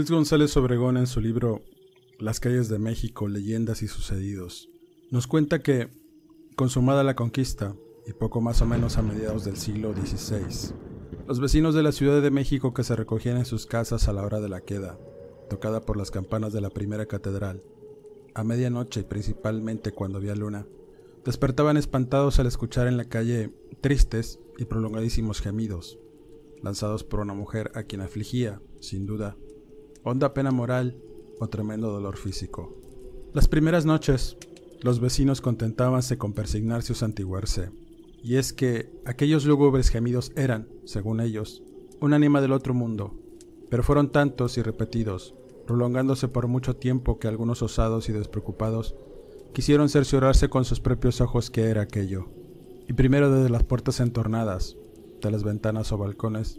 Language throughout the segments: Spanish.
Luis González Obregón en su libro Las calles de México, leyendas y sucedidos, nos cuenta que, consumada la conquista, y poco más o menos a mediados del siglo XVI, los vecinos de la Ciudad de México que se recogían en sus casas a la hora de la queda, tocada por las campanas de la primera catedral, a medianoche y principalmente cuando había luna, despertaban espantados al escuchar en la calle tristes y prolongadísimos gemidos, lanzados por una mujer a quien afligía, sin duda, honda pena moral o tremendo dolor físico. Las primeras noches, los vecinos contentábanse con persignarse o santiguarse, y es que aquellos lúgubres gemidos eran, según ellos, un ánima del otro mundo, pero fueron tantos y repetidos, prolongándose por mucho tiempo que algunos osados y despreocupados quisieron cerciorarse con sus propios ojos qué era aquello, y primero desde las puertas entornadas, de las ventanas o balcones,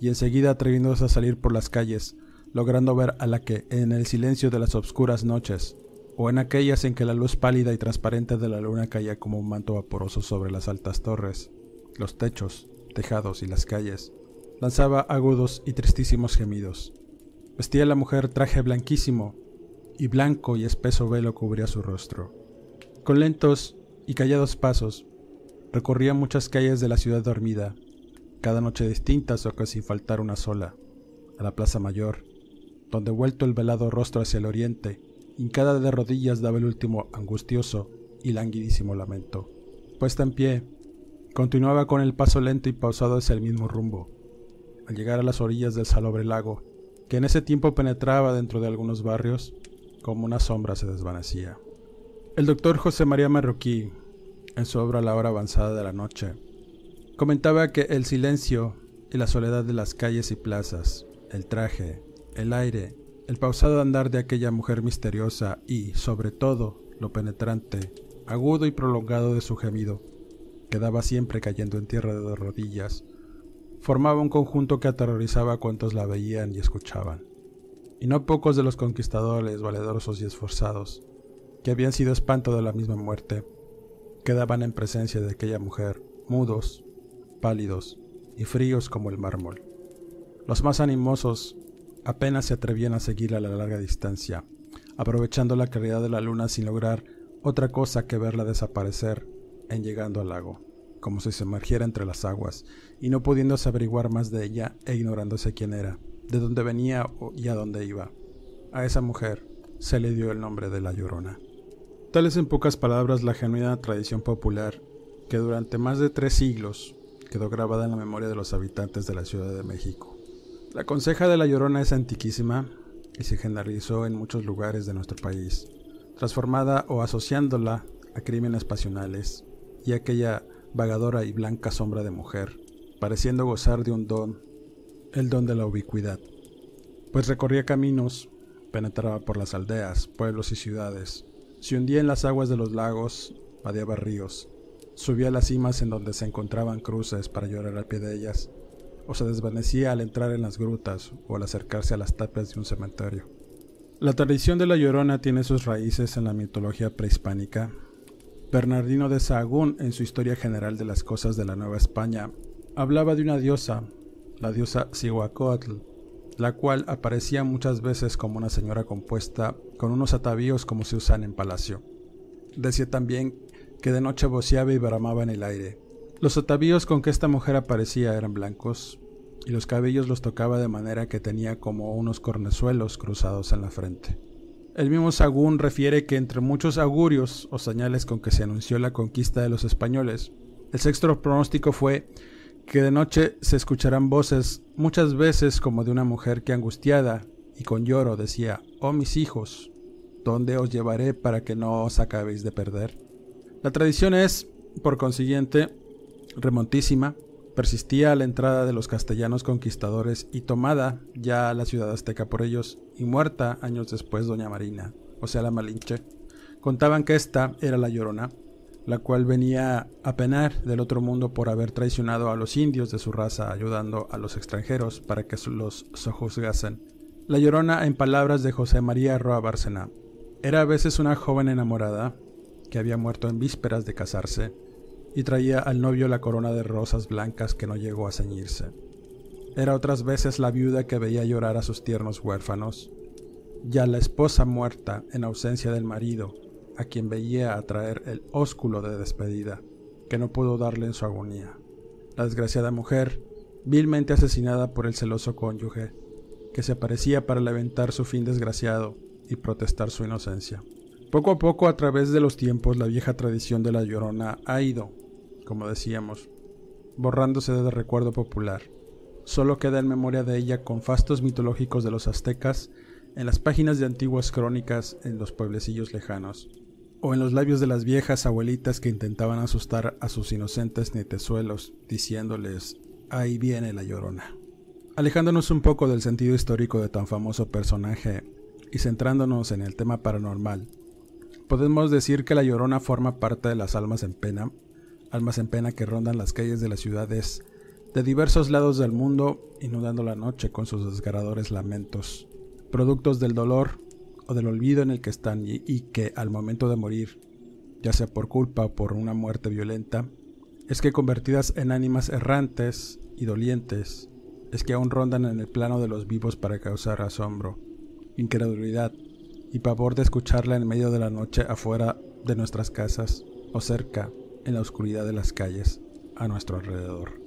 y enseguida atreviéndose a salir por las calles, logrando ver a la que, en el silencio de las obscuras noches, o en aquellas en que la luz pálida y transparente de la luna caía como un manto vaporoso sobre las altas torres, los techos, tejados y las calles, lanzaba agudos y tristísimos gemidos. Vestía la mujer traje blanquísimo, y blanco y espeso velo cubría su rostro. Con lentos y callados pasos, recorría muchas calles de la ciudad dormida, cada noche distintas o casi faltar una sola, a la Plaza Mayor, donde vuelto el velado rostro hacia el oriente, hincada de rodillas daba el último angustioso y languidísimo lamento. Puesta en pie, continuaba con el paso lento y pausado hacia el mismo rumbo. Al llegar a las orillas del salobre lago, que en ese tiempo penetraba dentro de algunos barrios, como una sombra se desvanecía. El doctor José María Marroquí, en su obra La hora avanzada de la noche, comentaba que el silencio y la soledad de las calles y plazas, el traje, el aire, el pausado andar de aquella mujer misteriosa y, sobre todo, lo penetrante, agudo y prolongado de su gemido, quedaba siempre cayendo en tierra de rodillas, formaba un conjunto que aterrorizaba a cuantos la veían y escuchaban. Y no pocos de los conquistadores valerosos y esforzados, que habían sido espanto de la misma muerte, quedaban en presencia de aquella mujer, mudos, pálidos y fríos como el mármol. Los más animosos apenas se atrevían a seguir a la larga distancia, aprovechando la claridad de la luna sin lograr otra cosa que verla desaparecer en llegando al lago, como si se emergiera entre las aguas, y no pudiéndose averiguar más de ella e ignorándose quién era, de dónde venía y a dónde iba. A esa mujer se le dio el nombre de La Llorona. Tal es en pocas palabras la genuina tradición popular que durante más de tres siglos quedó grabada en la memoria de los habitantes de la Ciudad de México. La conseja de la Llorona es antiquísima y se generalizó en muchos lugares de nuestro país, transformada o asociándola a crímenes pasionales y aquella vagadora y blanca sombra de mujer, pareciendo gozar de un don, el don de la ubicuidad, pues recorría caminos, penetraba por las aldeas, pueblos y ciudades, se hundía en las aguas de los lagos, vadeaba ríos, subía a las cimas en donde se encontraban cruces para llorar al pie de ellas, o se desvanecía al entrar en las grutas o al acercarse a las tapias de un cementerio. La tradición de la Llorona tiene sus raíces en la mitología prehispánica. Bernardino de Sahagún, en su Historia General de las Cosas de la Nueva España, hablaba de una diosa, la diosa Cihuacóatl, la cual aparecía muchas veces como una señora compuesta con unos atavíos como se usan en palacio. Decía también que de noche voceaba y bramaba en el aire, los atavíos con que esta mujer aparecía eran blancos, y los cabellos los tocaba de manera que tenía como unos cornezuelos cruzados en la frente. El mismo Sagún refiere que entre muchos augurios o señales con que se anunció la conquista de los españoles, el sexto pronóstico fue que de noche se escucharán voces muchas veces como de una mujer que angustiada y con lloro decía, oh mis hijos, ¿dónde os llevaré para que no os acabéis de perder? La tradición es, por consiguiente, remontísima, persistía la entrada de los castellanos conquistadores y tomada ya la ciudad azteca por ellos y muerta años después doña Marina, o sea la Malinche, contaban que esta era la Llorona, la cual venía a penar del otro mundo por haber traicionado a los indios de su raza ayudando a los extranjeros para que los sojuzgasen. La Llorona, en palabras de José María Roa Bárcena, era a veces una joven enamorada que había muerto en vísperas de casarse y traía al novio la corona de rosas blancas que no llegó a ceñirse. Era otras veces la viuda que veía llorar a sus tiernos huérfanos, ya la esposa muerta en ausencia del marido, a quien veía atraer el ósculo de despedida, que no pudo darle en su agonía. La desgraciada mujer, vilmente asesinada por el celoso cónyuge, que se aparecía para levantar su fin desgraciado y protestar su inocencia. Poco a poco, a través de los tiempos, la vieja tradición de la llorona ha ido, como decíamos, borrándose del recuerdo popular. Solo queda en memoria de ella con fastos mitológicos de los aztecas en las páginas de antiguas crónicas en los pueblecillos lejanos, o en los labios de las viejas abuelitas que intentaban asustar a sus inocentes nietezuelos, diciéndoles ahí viene la llorona. Alejándonos un poco del sentido histórico de tan famoso personaje y centrándonos en el tema paranormal, podemos decir que la llorona forma parte de las almas en pena almas en pena que rondan las calles de las ciudades de diversos lados del mundo, inundando la noche con sus desgarradores lamentos, productos del dolor o del olvido en el que están y, que al momento de morir, ya sea por culpa o por una muerte violenta, es que convertidas en ánimas errantes y dolientes, es que aún rondan en el plano de los vivos para causar asombro, incredulidad y pavor de escucharla en medio de la noche afuera de nuestras casas o cerca en la oscuridad de las calles a nuestro alrededor.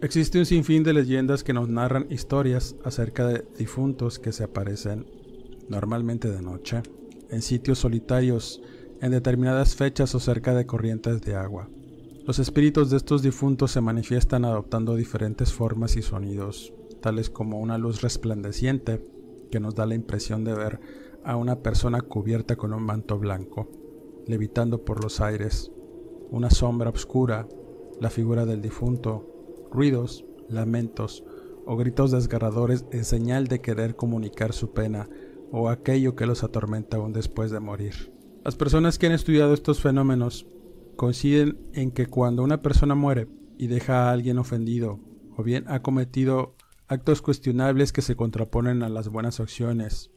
Existe un sinfín de leyendas que nos narran historias acerca de difuntos que se aparecen normalmente de noche, en sitios solitarios, en determinadas fechas o cerca de corrientes de agua. Los espíritus de estos difuntos se manifiestan adoptando diferentes formas y sonidos, tales como una luz resplandeciente que nos da la impresión de ver a una persona cubierta con un manto blanco, levitando por los aires, una sombra oscura, la figura del difunto, ruidos, lamentos o gritos desgarradores en señal de querer comunicar su pena o aquello que los atormenta aún después de morir. Las personas que han estudiado estos fenómenos coinciden en que cuando una persona muere y deja a alguien ofendido o bien ha cometido actos cuestionables que se contraponen a las buenas acciones,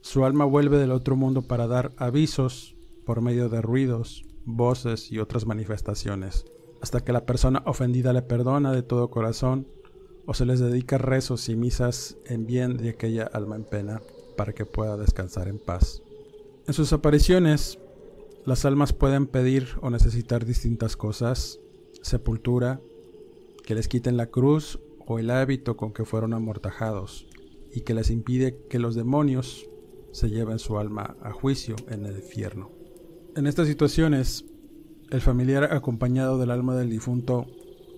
su alma vuelve del otro mundo para dar avisos por medio de ruidos, voces y otras manifestaciones, hasta que la persona ofendida le perdona de todo corazón o se les dedica rezos y misas en bien de aquella alma en pena para que pueda descansar en paz. En sus apariciones, las almas pueden pedir o necesitar distintas cosas, sepultura, que les quiten la cruz o el hábito con que fueron amortajados, y que les impide que los demonios se lleven su alma a juicio en el infierno. En estas situaciones, el familiar acompañado del alma del difunto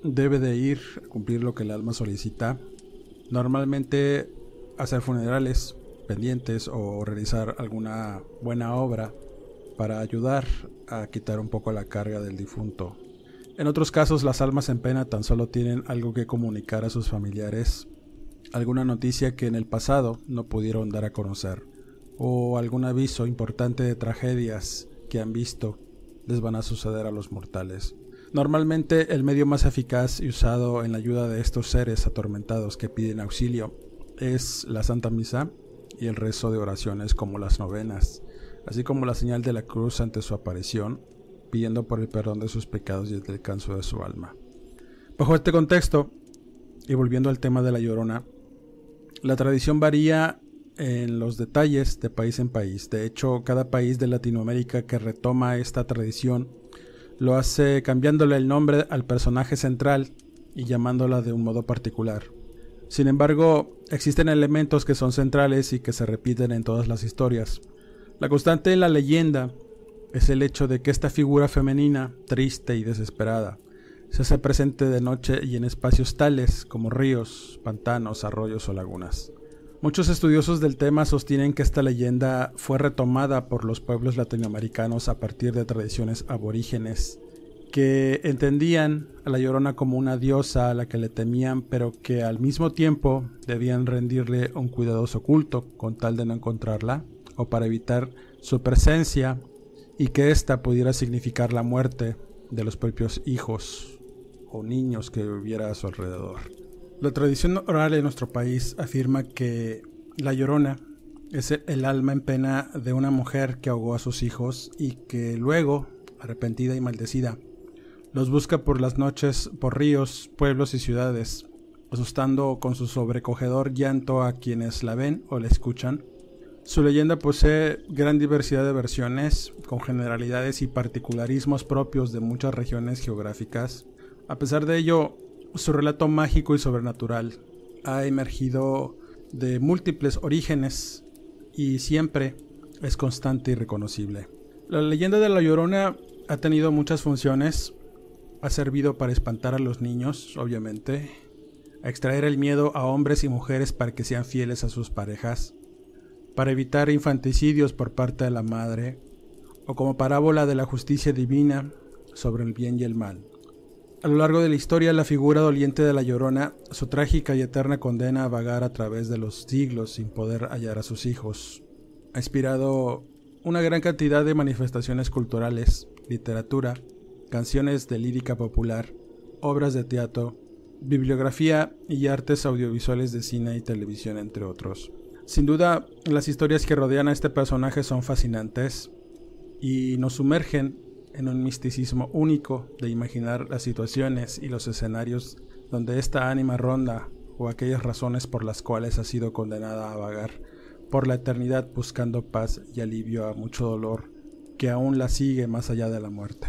debe de ir a cumplir lo que el alma solicita. Normalmente hacer funerales pendientes o realizar alguna buena obra para ayudar a quitar un poco la carga del difunto. En otros casos las almas en pena tan solo tienen algo que comunicar a sus familiares, alguna noticia que en el pasado no pudieron dar a conocer, o algún aviso importante de tragedias que han visto les van a suceder a los mortales. Normalmente el medio más eficaz y usado en la ayuda de estos seres atormentados que piden auxilio es la Santa Misa y el rezo de oraciones como las novenas, así como la señal de la cruz ante su aparición, pidiendo por el perdón de sus pecados y el descanso de su alma. Bajo este contexto, y volviendo al tema de la llorona, la tradición varía en los detalles de país en país. De hecho, cada país de Latinoamérica que retoma esta tradición lo hace cambiándole el nombre al personaje central y llamándola de un modo particular. Sin embargo, existen elementos que son centrales y que se repiten en todas las historias. La constante en la leyenda es el hecho de que esta figura femenina, triste y desesperada, se hace presente de noche y en espacios tales como ríos, pantanos, arroyos o lagunas. Muchos estudiosos del tema sostienen que esta leyenda fue retomada por los pueblos latinoamericanos a partir de tradiciones aborígenes que entendían a la Llorona como una diosa a la que le temían, pero que al mismo tiempo debían rendirle un cuidadoso culto con tal de no encontrarla o para evitar su presencia y que ésta pudiera significar la muerte de los propios hijos o niños que hubiera a su alrededor. La tradición oral en nuestro país afirma que la llorona es el alma en pena de una mujer que ahogó a sus hijos y que luego, arrepentida y maldecida, los busca por las noches por ríos, pueblos y ciudades, asustando con su sobrecogedor llanto a quienes la ven o la escuchan. Su leyenda posee gran diversidad de versiones, con generalidades y particularismos propios de muchas regiones geográficas. A pesar de ello, su relato mágico y sobrenatural ha emergido de múltiples orígenes y siempre es constante y reconocible. La leyenda de la Llorona ha tenido muchas funciones. Ha servido para espantar a los niños, obviamente, a extraer el miedo a hombres y mujeres para que sean fieles a sus parejas, para evitar infanticidios por parte de la madre, o como parábola de la justicia divina sobre el bien y el mal. A lo largo de la historia, la figura doliente de la Llorona, su trágica y eterna condena a vagar a través de los siglos sin poder hallar a sus hijos, ha inspirado una gran cantidad de manifestaciones culturales, literatura, canciones de lírica popular, obras de teatro, bibliografía y artes audiovisuales de cine y televisión, entre otros. Sin duda, las historias que rodean a este personaje son fascinantes y nos sumergen en un misticismo único de imaginar las situaciones y los escenarios donde esta ánima ronda o aquellas razones por las cuales ha sido condenada a vagar por la eternidad buscando paz y alivio a mucho dolor que aún la sigue más allá de la muerte.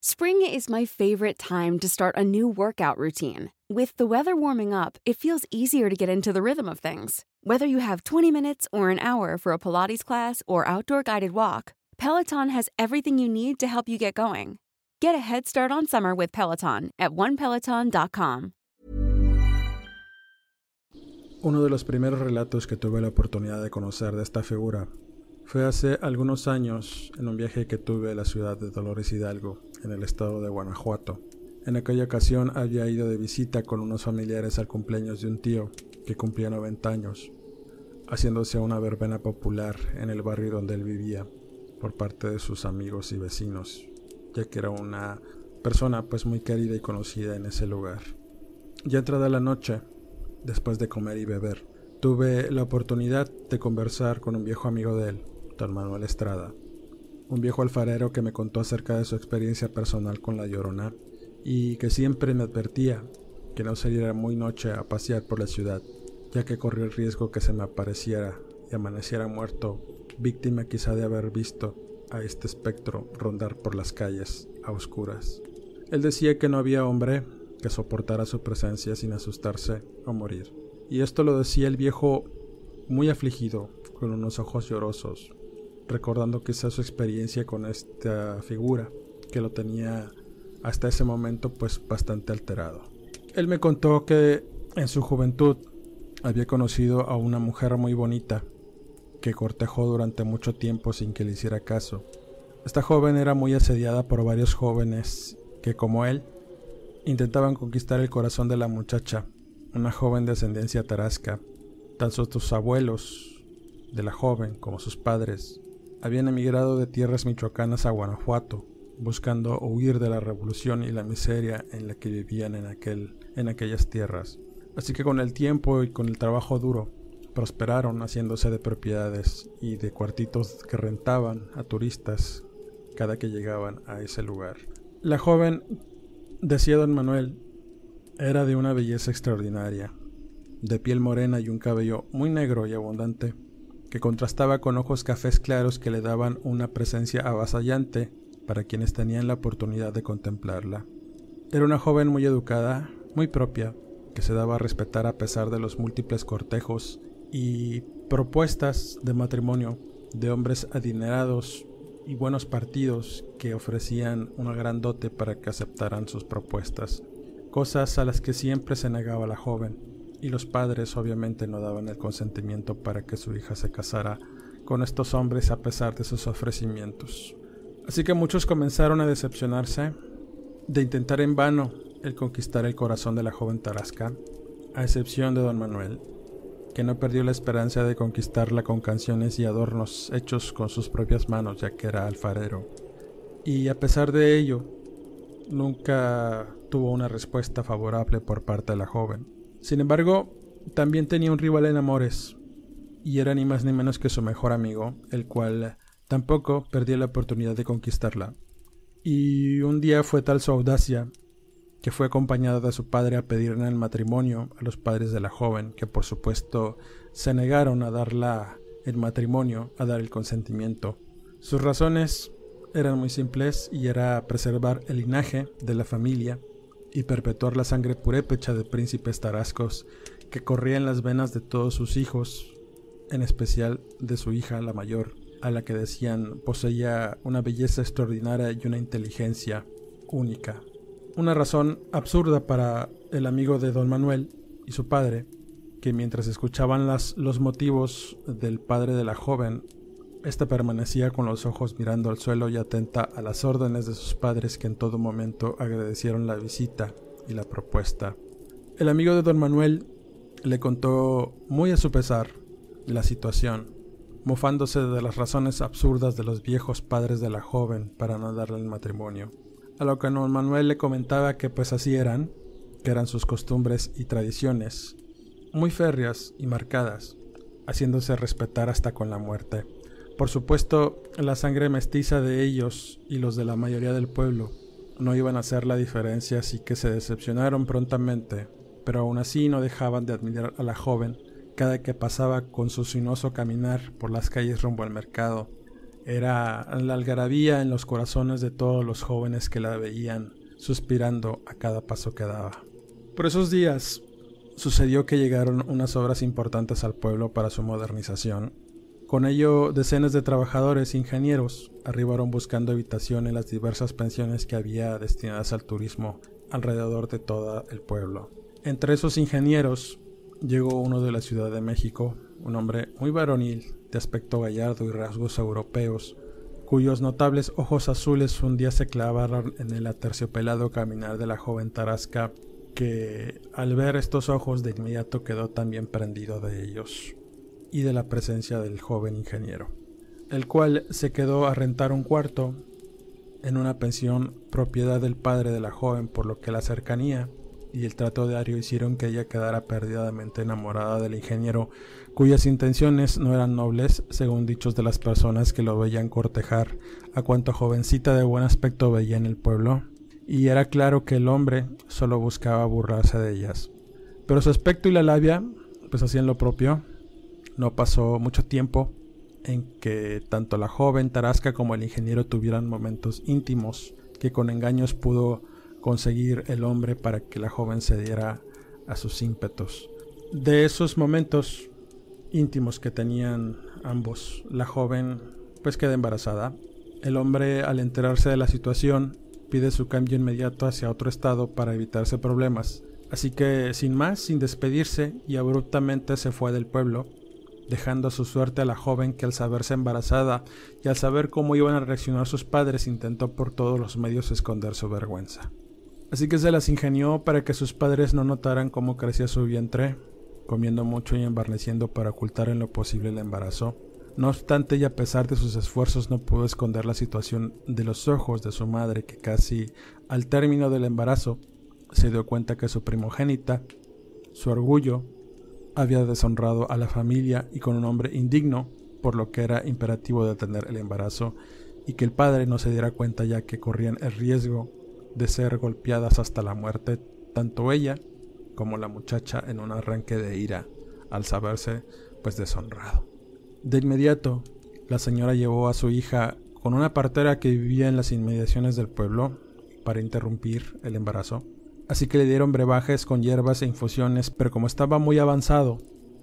Spring is my favorite time to start a new workout routine. With the weather warming up, it feels easier to get into the rhythm of things. Whether you have 20 minutes or an hour for a Pilates class or outdoor guided walk, Peloton has everything you need to help you get going. Get a head start on summer with Peloton at onepeloton.com. Uno de los primeros relatos que tuve la oportunidad de conocer de esta figura fue hace algunos años en un viaje que tuve a la ciudad de Dolores Hidalgo, en el estado de Guanajuato. En aquella ocasión había ido de visita con unos familiares al cumpleaños de un tío que cumplía 90 años, haciéndose una verbena popular en el barrio donde él vivía por parte de sus amigos y vecinos, ya que era una persona pues muy querida y conocida en ese lugar. Ya entrada la noche, después de comer y beber, tuve la oportunidad de conversar con un viejo amigo de él, don Manuel Estrada, un viejo alfarero que me contó acerca de su experiencia personal con la llorona y que siempre me advertía que no saliera muy noche a pasear por la ciudad, ya que corría el riesgo que se me apareciera y amaneciera muerto, víctima quizá de haber visto a este espectro rondar por las calles a oscuras. Él decía que no había hombre que soportara su presencia sin asustarse o morir. Y esto lo decía el viejo muy afligido, con unos ojos llorosos, recordando quizá su experiencia con esta figura, que lo tenía hasta ese momento pues bastante alterado. Él me contó que en su juventud había conocido a una mujer muy bonita que cortejó durante mucho tiempo sin que le hiciera caso. Esta joven era muy asediada por varios jóvenes que, como él, intentaban conquistar el corazón de la muchacha, una joven de ascendencia tarasca. Tanto sus abuelos de la joven como sus padres habían emigrado de tierras michoacanas a Guanajuato, buscando huir de la revolución y la miseria en la que vivían en, aquel, en aquellas tierras. Así que con el tiempo y con el trabajo duro, prosperaron haciéndose de propiedades y de cuartitos que rentaban a turistas cada que llegaban a ese lugar. La joven, decía don Manuel, era de una belleza extraordinaria, de piel morena y un cabello muy negro y abundante, que contrastaba con ojos cafés claros que le daban una presencia avasallante para quienes tenían la oportunidad de contemplarla. Era una joven muy educada, muy propia, que se daba a respetar a pesar de los múltiples cortejos y propuestas de matrimonio de hombres adinerados y buenos partidos que ofrecían una gran dote para que aceptaran sus propuestas, cosas a las que siempre se negaba la joven, y los padres obviamente no daban el consentimiento para que su hija se casara con estos hombres a pesar de sus ofrecimientos. Así que muchos comenzaron a decepcionarse de intentar en vano el conquistar el corazón de la joven Tarasca, a excepción de don Manuel, que no perdió la esperanza de conquistarla con canciones y adornos hechos con sus propias manos, ya que era alfarero. Y a pesar de ello, nunca tuvo una respuesta favorable por parte de la joven. Sin embargo, también tenía un rival en amores, y era ni más ni menos que su mejor amigo, el cual tampoco perdió la oportunidad de conquistarla. Y un día fue tal su audacia que fue acompañada de su padre a pedirle el matrimonio a los padres de la joven, que por supuesto se negaron a darla el matrimonio, a dar el consentimiento. Sus razones eran muy simples y era preservar el linaje de la familia y perpetuar la sangre purépecha de príncipes tarascos que corría en las venas de todos sus hijos, en especial de su hija la mayor, a la que decían poseía una belleza extraordinaria y una inteligencia única. Una razón absurda para el amigo de don Manuel y su padre, que mientras escuchaban las, los motivos del padre de la joven, ésta permanecía con los ojos mirando al suelo y atenta a las órdenes de sus padres que en todo momento agradecieron la visita y la propuesta. El amigo de don Manuel le contó muy a su pesar la situación, mofándose de las razones absurdas de los viejos padres de la joven para no darle el matrimonio. A lo que don Manuel le comentaba que pues así eran, que eran sus costumbres y tradiciones, muy férreas y marcadas, haciéndose respetar hasta con la muerte. Por supuesto, la sangre mestiza de ellos y los de la mayoría del pueblo no iban a hacer la diferencia, así que se decepcionaron prontamente, pero aún así no dejaban de admirar a la joven cada que pasaba con su sinuoso caminar por las calles rumbo al mercado, era la algarabía en los corazones de todos los jóvenes que la veían, suspirando a cada paso que daba. Por esos días sucedió que llegaron unas obras importantes al pueblo para su modernización. Con ello, decenas de trabajadores e ingenieros arribaron buscando habitación en las diversas pensiones que había destinadas al turismo alrededor de todo el pueblo. Entre esos ingenieros llegó uno de la Ciudad de México, un hombre muy varonil, de aspecto gallardo y rasgos europeos, cuyos notables ojos azules un día se clavaron en el aterciopelado caminar de la joven tarasca, que al ver estos ojos de inmediato quedó también prendido de ellos y de la presencia del joven ingeniero, el cual se quedó a rentar un cuarto en una pensión propiedad del padre de la joven, por lo que la cercanía y el trato diario hicieron que ella quedara perdidamente enamorada del ingeniero, cuyas intenciones no eran nobles, según dichos de las personas que lo veían cortejar a cuanto jovencita de buen aspecto veía en el pueblo, y era claro que el hombre solo buscaba burlarse de ellas. Pero su aspecto y la labia, pues hacían lo propio. No pasó mucho tiempo en que tanto la joven Tarasca como el ingeniero tuvieran momentos íntimos que con engaños pudo conseguir el hombre para que la joven se diera a sus ímpetos. De esos momentos íntimos que tenían ambos, la joven pues queda embarazada. El hombre al enterarse de la situación pide su cambio inmediato hacia otro estado para evitarse problemas, Así que, sin más, sin despedirse, y abruptamente se fue del pueblo, dejando su suerte a la joven que al saberse embarazada y al saber cómo iban a reaccionar sus padres intentó por todos los medios esconder su vergüenza. Así que se las ingenió para que sus padres no notaran cómo crecía su vientre, comiendo mucho y embarneciendo para ocultar en lo posible el embarazo. No obstante, y a pesar de sus esfuerzos, no pudo esconder la situación de los ojos de su madre, que casi al término del embarazo se dio cuenta que su primogénita, su orgullo, había deshonrado a la familia y con un hombre indigno, por lo que era imperativo detener el embarazo y que el padre no se diera cuenta ya que corrían el riesgo de ser golpeadas hasta la muerte, tanto ella como la muchacha en un arranque de ira al saberse pues deshonrado. De inmediato, la señora llevó a su hija con una partera que vivía en las inmediaciones del pueblo para interrumpir el embarazo así que le dieron brebajes con hierbas e infusiones, pero como estaba muy avanzado,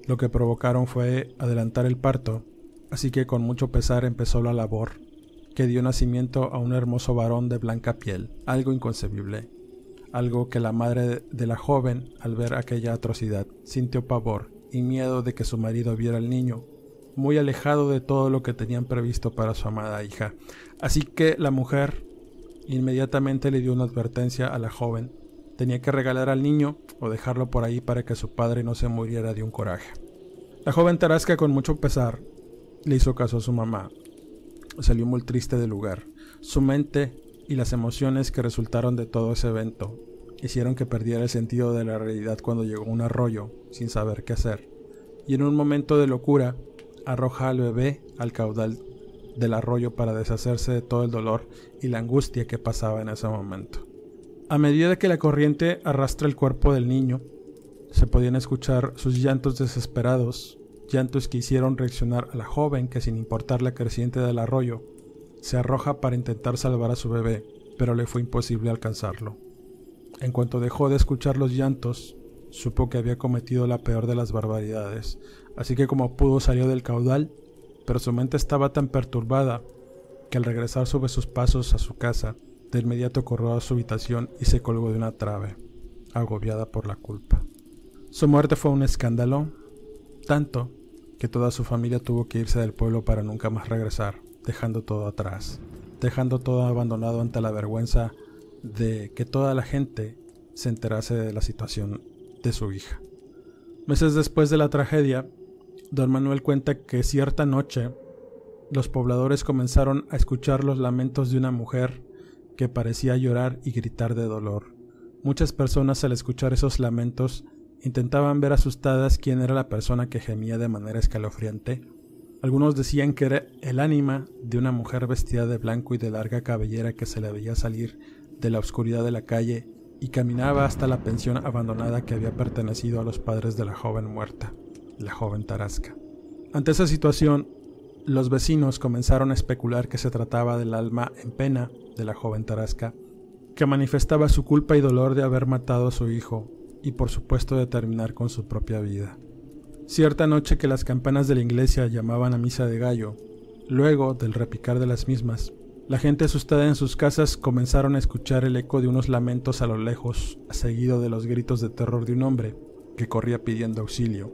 lo que provocaron fue adelantar el parto, así que con mucho pesar empezó la labor, que dio nacimiento a un hermoso varón de blanca piel, algo inconcebible, algo que la madre de la joven, al ver aquella atrocidad, sintió pavor y miedo de que su marido viera al niño, muy alejado de todo lo que tenían previsto para su amada hija. Así que la mujer inmediatamente le dio una advertencia a la joven Tenía que regalar al niño o dejarlo por ahí para que su padre no se muriera de un coraje. La joven Tarasca con mucho pesar le hizo caso a su mamá. Salió muy triste del lugar. Su mente y las emociones que resultaron de todo ese evento hicieron que perdiera el sentido de la realidad cuando llegó un arroyo sin saber qué hacer. Y en un momento de locura arroja al bebé al caudal del arroyo para deshacerse de todo el dolor y la angustia que pasaba en ese momento. A medida que la corriente arrastra el cuerpo del niño, se podían escuchar sus llantos desesperados, llantos que hicieron reaccionar a la joven que sin importar la creciente del arroyo, se arroja para intentar salvar a su bebé, pero le fue imposible alcanzarlo. En cuanto dejó de escuchar los llantos, supo que había cometido la peor de las barbaridades, así que como pudo salió del caudal, pero su mente estaba tan perturbada que al regresar sobre sus pasos a su casa, de inmediato corrió a su habitación y se colgó de una trave, agobiada por la culpa. Su muerte fue un escándalo, tanto que toda su familia tuvo que irse del pueblo para nunca más regresar, dejando todo atrás, dejando todo abandonado ante la vergüenza de que toda la gente se enterase de la situación de su hija. Meses después de la tragedia, don Manuel cuenta que cierta noche los pobladores comenzaron a escuchar los lamentos de una mujer que parecía llorar y gritar de dolor. Muchas personas al escuchar esos lamentos intentaban ver asustadas quién era la persona que gemía de manera escalofriante. Algunos decían que era el ánima de una mujer vestida de blanco y de larga cabellera que se le veía salir de la oscuridad de la calle y caminaba hasta la pensión abandonada que había pertenecido a los padres de la joven muerta, la joven Tarasca. Ante esa situación, los vecinos comenzaron a especular que se trataba del alma en pena de la joven Tarasca, que manifestaba su culpa y dolor de haber matado a su hijo y por supuesto de terminar con su propia vida. Cierta noche que las campanas de la iglesia llamaban a misa de gallo, luego del repicar de las mismas, la gente asustada en sus casas comenzaron a escuchar el eco de unos lamentos a lo lejos, seguido de los gritos de terror de un hombre que corría pidiendo auxilio.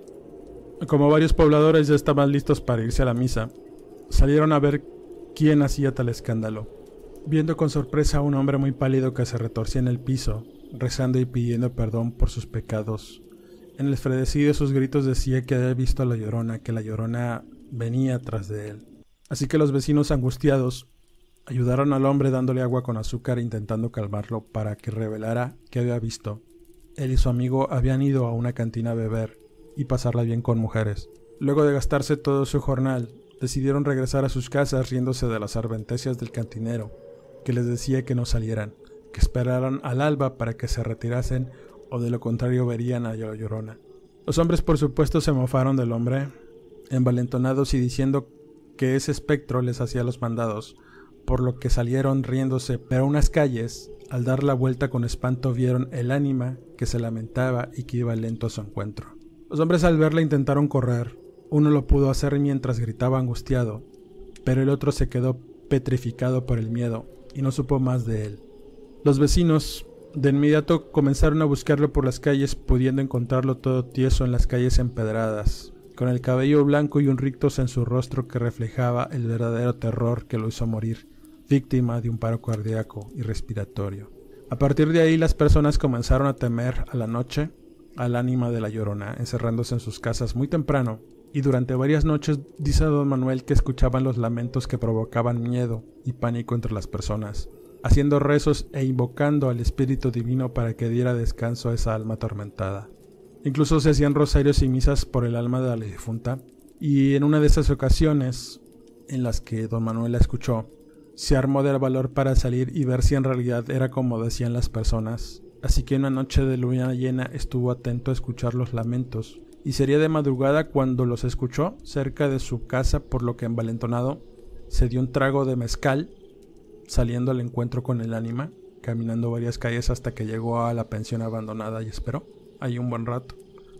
Como varios pobladores ya estaban listos para irse a la misa, salieron a ver quién hacía tal escándalo viendo con sorpresa a un hombre muy pálido que se retorcía en el piso, rezando y pidiendo perdón por sus pecados. En el fredecido de sus gritos decía que había visto a la llorona, que la llorona venía tras de él. Así que los vecinos angustiados ayudaron al hombre dándole agua con azúcar intentando calmarlo para que revelara que había visto. Él y su amigo habían ido a una cantina a beber y pasarla bien con mujeres. Luego de gastarse todo su jornal, decidieron regresar a sus casas riéndose de las arventecias del cantinero que les decía que no salieran, que esperaran al alba para que se retirasen o de lo contrario verían a la llorona. Los hombres por supuesto se mofaron del hombre, envalentonados y diciendo que ese espectro les hacía los mandados, por lo que salieron riéndose, pero unas calles, al dar la vuelta con espanto, vieron el ánima que se lamentaba y que iba lento a su encuentro. Los hombres al verla intentaron correr, uno lo pudo hacer mientras gritaba angustiado, pero el otro se quedó petrificado por el miedo y no supo más de él. Los vecinos, De inmediato comenzaron a buscarlo por las calles, pudiendo encontrarlo todo tieso en las calles empedradas, con el cabello blanco y un rictus en su rostro que reflejaba el verdadero terror que lo hizo morir, víctima de un paro cardíaco y respiratorio. A partir de ahí las personas comenzaron a temer a la noche al ánima de la llorona, encerrándose en sus casas muy temprano, y durante varias noches dice don Manuel que escuchaban los lamentos que provocaban miedo y pánico entre las personas, haciendo rezos e invocando al Espíritu Divino para que diera descanso a esa alma atormentada. Incluso se hacían rosarios y misas por el alma de la difunta, y en una de esas ocasiones en las que don Manuel la escuchó, se armó del valor para salir y ver si en realidad era como decían las personas, así que una noche de luna llena estuvo atento a escuchar los lamentos, y sería de madrugada cuando los escuchó cerca de su casa, por lo que envalentonado se dio un trago de mezcal, saliendo al encuentro con el ánima, caminando varias calles hasta que llegó a la pensión abandonada y esperó ahí un buen rato.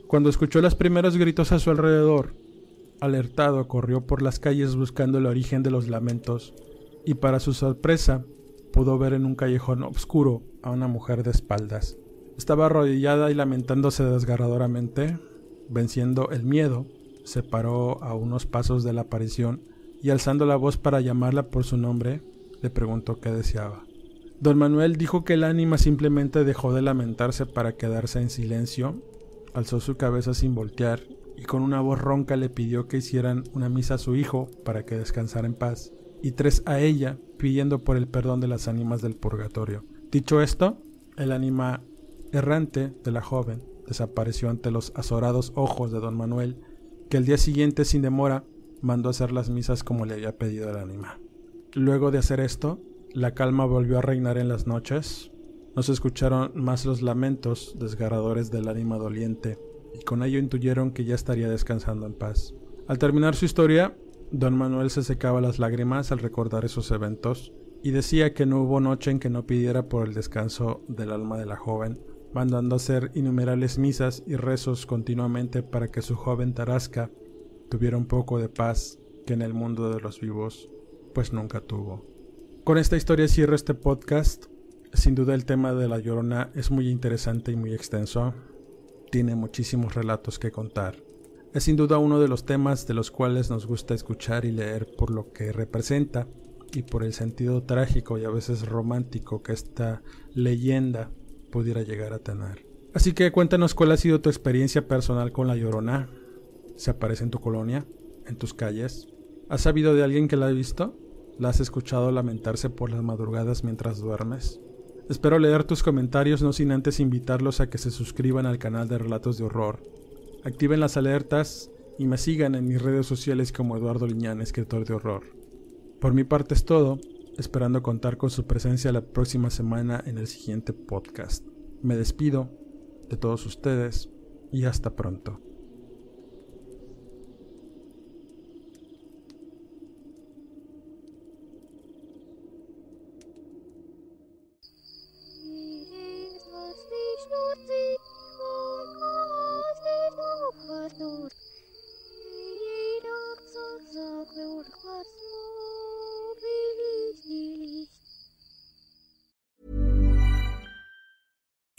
Cuando escuchó los primeros gritos a su alrededor, alertado corrió por las calles buscando el origen de los lamentos, y para su sorpresa pudo ver en un callejón oscuro a una mujer de espaldas. Estaba arrodillada y lamentándose desgarradoramente, venciendo el miedo, se paró a unos pasos de la aparición y alzando la voz para llamarla por su nombre, le preguntó qué deseaba. Don Manuel dijo que el ánima simplemente dejó de lamentarse para quedarse en silencio, alzó su cabeza sin voltear y con una voz ronca le pidió que hicieran una misa a su hijo para que descansara en paz y tres a ella, pidiendo por el perdón de las ánimas del purgatorio. Dicho esto, el ánima errante de la joven desapareció ante los azorados ojos de don Manuel, que el día siguiente sin demora mandó hacer las misas como le había pedido el ánima. Luego de hacer esto, la calma volvió a reinar en las noches, no se escucharon más los lamentos desgarradores del ánima doliente, y con ello intuyeron que ya estaría descansando en paz. Al terminar su historia, Don Manuel se secaba las lágrimas al recordar esos eventos y decía que no hubo noche en que no pidiera por el descanso del alma de la joven, mandando hacer innumerables misas y rezos continuamente para que su joven Tarasca tuviera un poco de paz que en el mundo de los vivos pues nunca tuvo. Con esta historia cierro este podcast. Sin duda el tema de la llorona es muy interesante y muy extenso. Tiene muchísimos relatos que contar. Es sin duda uno de los temas de los cuales nos gusta escuchar y leer por lo que representa y por el sentido trágico y a veces romántico que esta leyenda pudiera llegar a tener. Así que cuéntanos cuál ha sido tu experiencia personal con la Llorona. ¿Se aparece en tu colonia? ¿En tus calles? ¿Has sabido de alguien que la ha visto? ¿La has escuchado lamentarse por las madrugadas mientras duermes? Espero leer tus comentarios no sin antes invitarlos a que se suscriban al canal de Relatos de Horror activen las alertas y me sigan en mis redes sociales como Eduardo Liñán, escritor de horror. Por mi parte es todo, esperando contar con su presencia la próxima semana en el siguiente podcast. Me despido de todos ustedes y hasta pronto.